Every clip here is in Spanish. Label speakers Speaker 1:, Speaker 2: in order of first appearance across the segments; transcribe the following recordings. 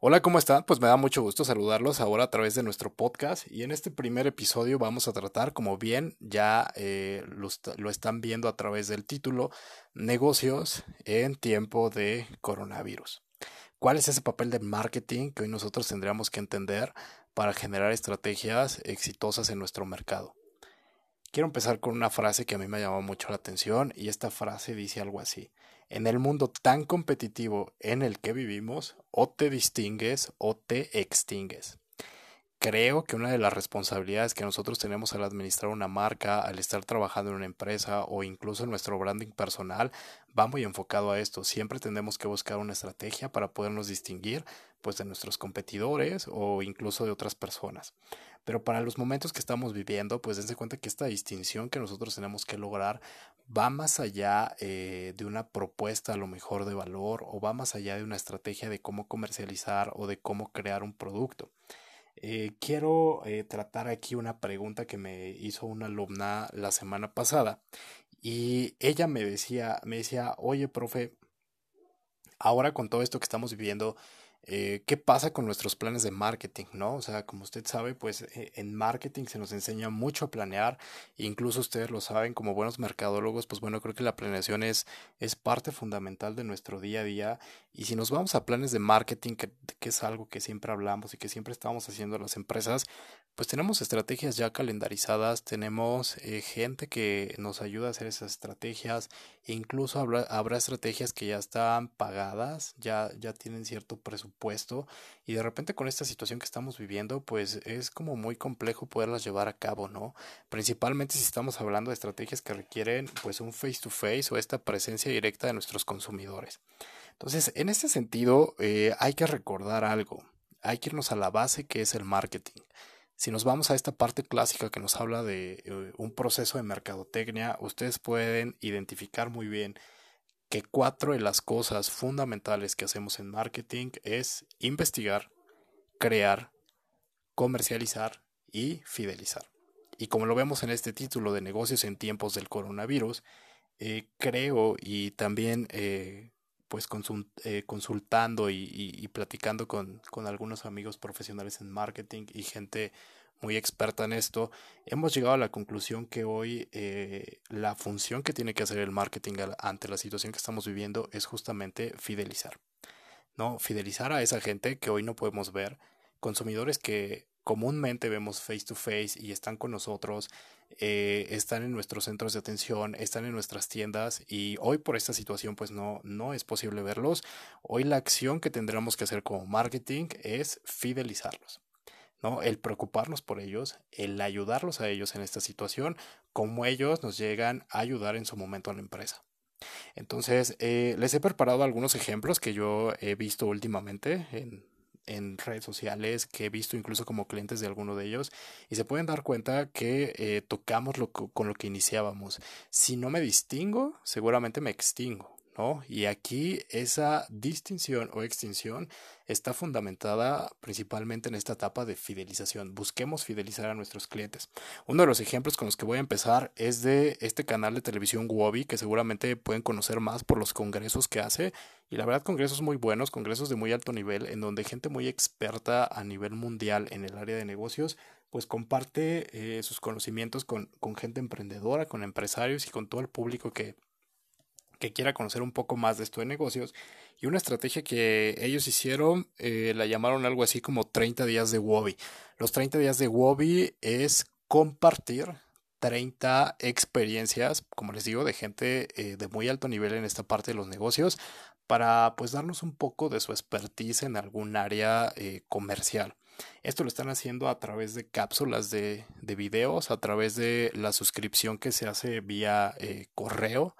Speaker 1: Hola, ¿cómo están? Pues me da mucho gusto saludarlos ahora a través de nuestro podcast y en este primer episodio vamos a tratar, como bien ya eh, lo, lo, están viendo a través del título, negocios en tiempo de coronavirus. ¿Cuál es ese papel de marketing que hoy nosotros tendríamos que entender para generar estrategias exitosas en nuestro mercado? Quiero empezar con una frase que a mí me llamado mucho la atención y esta frase dice algo así. En el mundo tan competitivo en el que vivimos, o te distingues o te extingues. Creo que una de las responsabilidades que nosotros tenemos al administrar una marca, al estar trabajando en una empresa o incluso en nuestro branding personal, va muy enfocado a esto. Siempre tenemos que buscar una estrategia para podernos distinguir pues de nuestros competidores o incluso de otras personas. Pero para los momentos que estamos viviendo, pues dense cuenta que esta distinción que nosotros tenemos que lograr va más allá eh, de una propuesta a lo mejor de valor o va más allá de una estrategia de cómo comercializar o de cómo crear un producto. Eh, quiero eh, tratar aquí una pregunta que me hizo una alumna la semana pasada y ella me decía, me decía, oye, profe, ahora con todo esto que estamos viviendo, eh, qué pasa con nuestros planes de marketing, ¿no? O sea, como usted sabe, pues eh, en marketing se nos enseña mucho a planear, incluso ustedes lo saben, como buenos mercadólogos, pues bueno, creo que la planeación es, es parte fundamental de nuestro día a día. Y si nos vamos a planes de marketing, que, que es algo que siempre hablamos y que siempre estamos haciendo las empresas, pues tenemos estrategias ya calendarizadas, tenemos eh, gente que nos ayuda a hacer esas estrategias, e incluso habrá, habrá estrategias que ya están pagadas, ya, ya tienen cierto presupuesto y de repente con esta situación que estamos viviendo pues es como muy complejo poderlas llevar a cabo, ¿no? Principalmente si estamos hablando de estrategias que requieren pues un face to face o esta presencia directa de nuestros consumidores. Entonces, en este sentido, eh, hay que recordar algo, hay que irnos a la base que es el marketing. Si nos vamos a esta parte clásica que nos habla de eh, un proceso de mercadotecnia, ustedes pueden identificar muy bien que cuatro de las cosas fundamentales que hacemos en marketing es investigar, crear, comercializar y fidelizar. Y como lo vemos en este título de negocios en tiempos del coronavirus, eh, creo y también eh, pues eh, consultando y, platicando con, algunos amigos profesionales en marketing y gente muy experta en esto, hemos llegado a la conclusión que hoy eh, la función que tiene que hacer el marketing ante la situación que estamos viviendo es justamente fidelizar. ¿no? Fidelizar a esa gente que hoy no podemos ver, consumidores que comúnmente vemos face to face y están con nosotros, eh, están en nuestros centros de atención, están en nuestras tiendas y hoy por esta situación pues no, no es posible verlos. Hoy la acción que tendremos que hacer como marketing es fidelizarlos. ¿No? El preocuparnos por ellos, el ayudarlos a ellos en esta situación, como ellos nos llegan a ayudar en su momento a la empresa. Entonces, eh, les he preparado algunos ejemplos que yo he visto últimamente en en redes sociales que he visto incluso como clientes de alguno de ellos y se pueden dar cuenta que eh, tocamos lo, con lo que iniciábamos. Si no me distingo, seguramente me extingo. Y aquí esa distinción o extinción está fundamentada principalmente en esta etapa de fidelización. Busquemos fidelizar a nuestros clientes. Uno de los ejemplos con los que voy a empezar es de este canal de televisión Wobi, que seguramente pueden conocer más por los congresos que hace. Y la verdad, congresos muy buenos, congresos de muy alto nivel, en donde gente muy experta a nivel mundial en el área de negocios pues comparte eh, sus conocimientos con, con gente emprendedora, con empresarios y con todo el público que, que quiera conocer un poco más de esto de negocios. Y una estrategia que ellos hicieron eh, la llamaron algo así como 30 días de Wobby. Los 30 días de Wobby es compartir 30 experiencias, como les digo, de gente eh, de muy alto nivel en esta parte de los negocios para pues darnos un poco de su expertise en algún área eh, comercial. Esto lo están haciendo a través de cápsulas de, de, videos, a través de la suscripción que se hace vía correo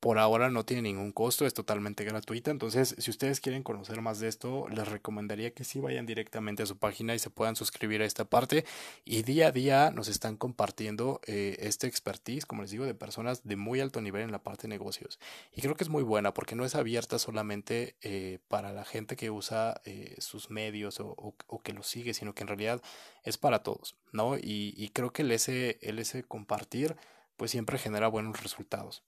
Speaker 1: por ahora no tiene ningún costo, es totalmente gratuita. Entonces, si ustedes quieren conocer más de esto, les recomendaría que sí vayan directamente a su página y se puedan suscribir a esta parte. Y día a día nos están compartiendo este expertise, como les digo, de personas de muy alto nivel en la parte de negocios. Y creo que es muy buena porque no es abierta solamente eh, para la gente que usa eh, sus medios o, que los sigue, sino que en realidad es para todos, ¿no? Y, y creo que el ese, el ese compartir, pues siempre genera buenos resultados.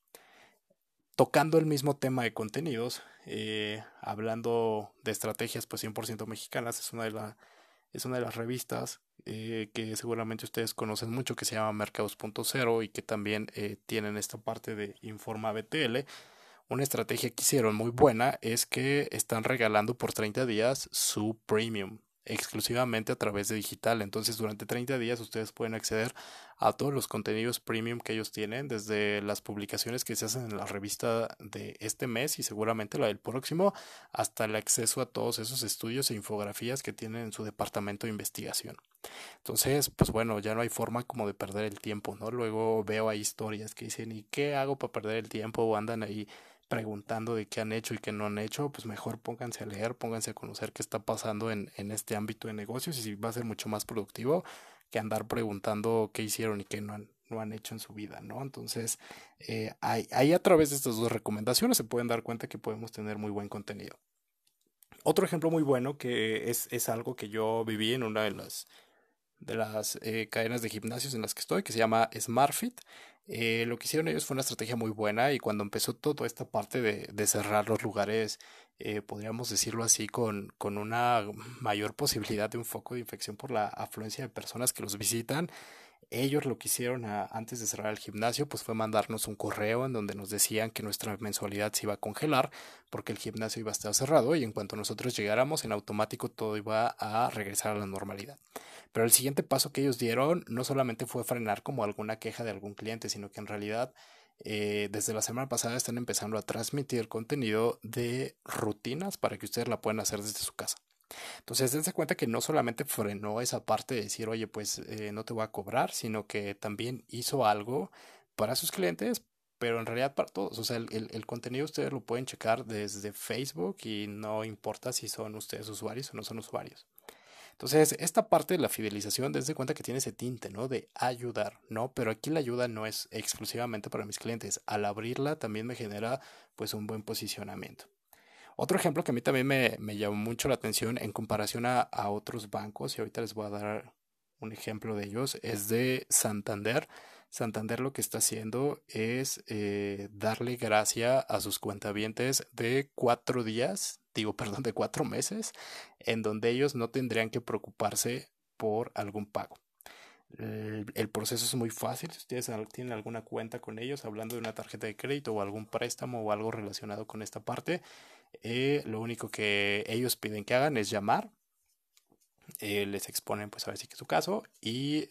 Speaker 1: Tocando el mismo tema de contenidos, eh, hablando de estrategias pues 100% mexicanas, es una de, es una de las revistas eh, que seguramente ustedes conocen mucho, que se llama Mercados.0 y que también eh, tienen esta parte de Informa BTL. Una estrategia que hicieron muy buena es que están regalando por 30 días su premium exclusivamente a través de digital. Entonces, durante 30 días ustedes pueden acceder a todos los contenidos premium que ellos tienen, desde las publicaciones que se hacen en la revista de este mes y seguramente la del próximo, hasta el acceso a todos esos estudios e infografías que tienen en su departamento de investigación. Entonces, pues bueno, ya no hay forma como de perder el tiempo, ¿no? Luego veo ahí historias que dicen, ¿y qué hago para perder el tiempo? O andan ahí preguntando de qué han hecho y qué no han hecho, pues mejor pónganse a leer, pónganse a conocer qué está pasando en, en este ámbito de negocios y si va a ser mucho más productivo que andar preguntando qué hicieron y qué no han, no han hecho en su vida, ¿no? Entonces, eh, ahí, a través de estas dos recomendaciones se pueden dar cuenta que podemos tener muy buen contenido. Otro ejemplo muy bueno que es, es algo que yo viví en una de las de las eh, cadenas de gimnasios en las que estoy, que se llama SmartFit. Eh, lo que hicieron ellos fue una estrategia muy buena y cuando empezó toda esta parte de, de cerrar los lugares, eh, podríamos decirlo así, con, una mayor posibilidad de un foco de infección por la afluencia de personas que los visitan, ellos lo que hicieron antes de cerrar el gimnasio pues fue mandarnos un correo en donde nos decían que nuestra mensualidad se iba a congelar porque el gimnasio iba a estar cerrado y en cuanto nosotros llegáramos en automático todo iba a regresar a la normalidad. Pero el siguiente paso que ellos dieron no solamente fue frenar como alguna queja de algún cliente, sino que en realidad eh, desde la semana pasada están empezando a transmitir contenido de rutinas para que ustedes la puedan hacer desde su casa. Entonces, dense cuenta que no solamente frenó esa parte de decir, oye, pues eh, no te voy a cobrar, sino que también hizo algo para sus clientes, pero en realidad para todos. O sea, el, el, contenido ustedes lo pueden checar desde Facebook y no importa si son ustedes usuarios o no son usuarios. Entonces, esta parte de la fidelización, desde cuenta que tiene ese tinte, ¿no? De ayudar, ¿no? Pero aquí la ayuda no es exclusivamente para mis clientes. Al abrirla también me genera, pues, un buen posicionamiento. Otro ejemplo que a mí también me, llamó mucho la atención en comparación a, a otros bancos, y ahorita les voy a dar un ejemplo de ellos, es de Santander. Santander lo que está haciendo es eh, darle gracia a sus cuentavientes de cuatro días, digo, perdón, de cuatro meses, en donde ellos no tendrían que preocuparse por algún pago. El, proceso es muy fácil. Si ustedes tienen alguna cuenta con ellos, hablando de una tarjeta de crédito o algún préstamo o algo relacionado con esta parte, eh, lo único que ellos piden que hagan es llamar. Eh, les exponen, pues, a ver si es su caso y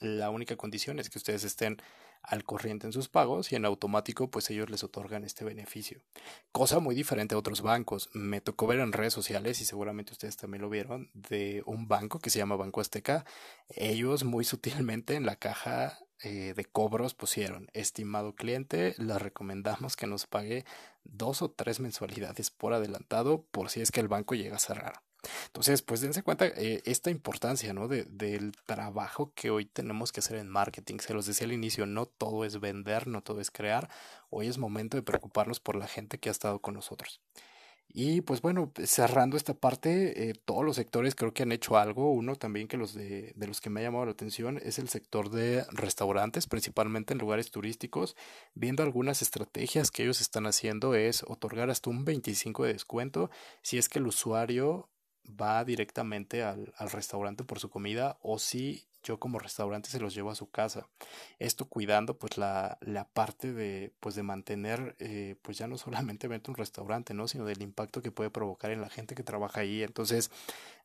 Speaker 1: la única condición es que ustedes estén al corriente en sus pagos y en automático pues ellos les otorgan este beneficio. Cosa muy diferente a otros bancos. Me tocó ver en redes sociales y seguramente ustedes también lo vieron de un banco que se llama Banco Azteca. Ellos muy sutilmente en la caja eh, de cobros pusieron estimado cliente, le recomendamos que nos pague dos o tres mensualidades por adelantado por si es que el banco llega a cerrar. Entonces, pues dense cuenta eh, esta importancia, ¿no? De, del trabajo que hoy tenemos que hacer en marketing. Se los decía al inicio, no todo es vender, no todo es crear. Hoy es momento de preocuparnos por la gente que ha estado con nosotros. Y pues bueno, cerrando esta parte, eh, todos los sectores creo que han hecho algo. Uno también que los de, de, los que me ha llamado la atención es el sector de restaurantes, principalmente en lugares turísticos. Viendo algunas estrategias que ellos están haciendo es otorgar hasta un 25 de descuento si es que el usuario va directamente al, al, restaurante por su comida o si yo como restaurante se los llevo a su casa. Esto cuidando pues la, la parte de pues de mantener eh, pues ya no solamente un restaurante, ¿no? sino del impacto que puede provocar en la gente que trabaja ahí. Entonces,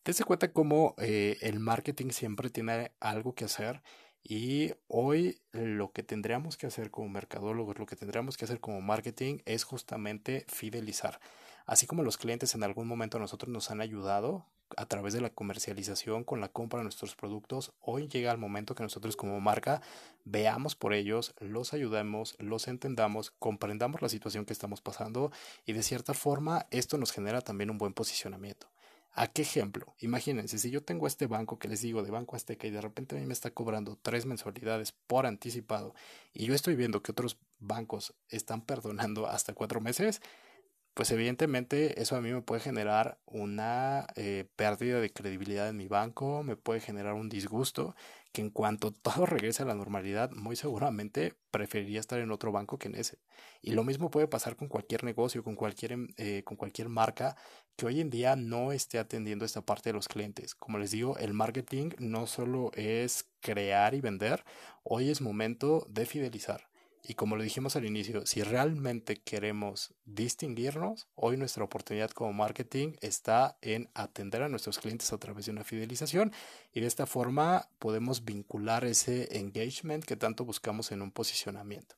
Speaker 1: dése cuenta cómo eh, el marketing siempre tiene algo que hacer y hoy lo que tendríamos que hacer como mercadólogos, lo que tendríamos que hacer como marketing es justamente fidelizar. Así como los clientes en algún momento a nosotros nos han ayudado a través de la comercialización con la compra de nuestros productos, hoy llega el momento que nosotros como marca veamos por ellos, los ayudemos, los entendamos, comprendamos la situación que estamos pasando y de cierta forma esto nos genera también un buen posicionamiento. ¿A qué ejemplo? Imagínense, si yo tengo este banco que les digo de Banco Azteca y de repente a mí me está cobrando tres mensualidades por anticipado y yo estoy viendo que otros bancos están perdonando hasta cuatro meses, pues evidentemente eso a mí me puede generar una eh, pérdida de credibilidad en mi banco, me puede generar un disgusto que en cuanto todo regrese a la normalidad, muy seguramente preferiría estar en otro banco que en ese. Y lo mismo puede pasar con cualquier negocio, con cualquier, em, eh, con cualquier marca que hoy en día no esté atendiendo esta parte de los clientes. Como les digo, el marketing no solo es crear y vender, hoy es momento de fidelizar. Y como lo dijimos al inicio, si realmente queremos distinguirnos, hoy nuestra oportunidad como marketing está en atender a nuestros clientes a través de una fidelización y de esta forma podemos vincular ese engagement que tanto buscamos en un posicionamiento.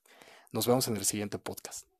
Speaker 1: Nos vemos en el siguiente podcast.